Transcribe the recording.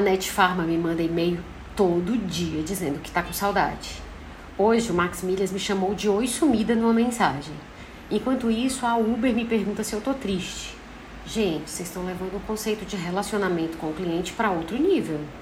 A Net Pharma me manda e-mail todo dia dizendo que tá com saudade. Hoje o Max Milhas me chamou de oi sumida numa mensagem. Enquanto isso, a Uber me pergunta se eu tô triste. Gente, vocês estão levando o conceito de relacionamento com o cliente para outro nível.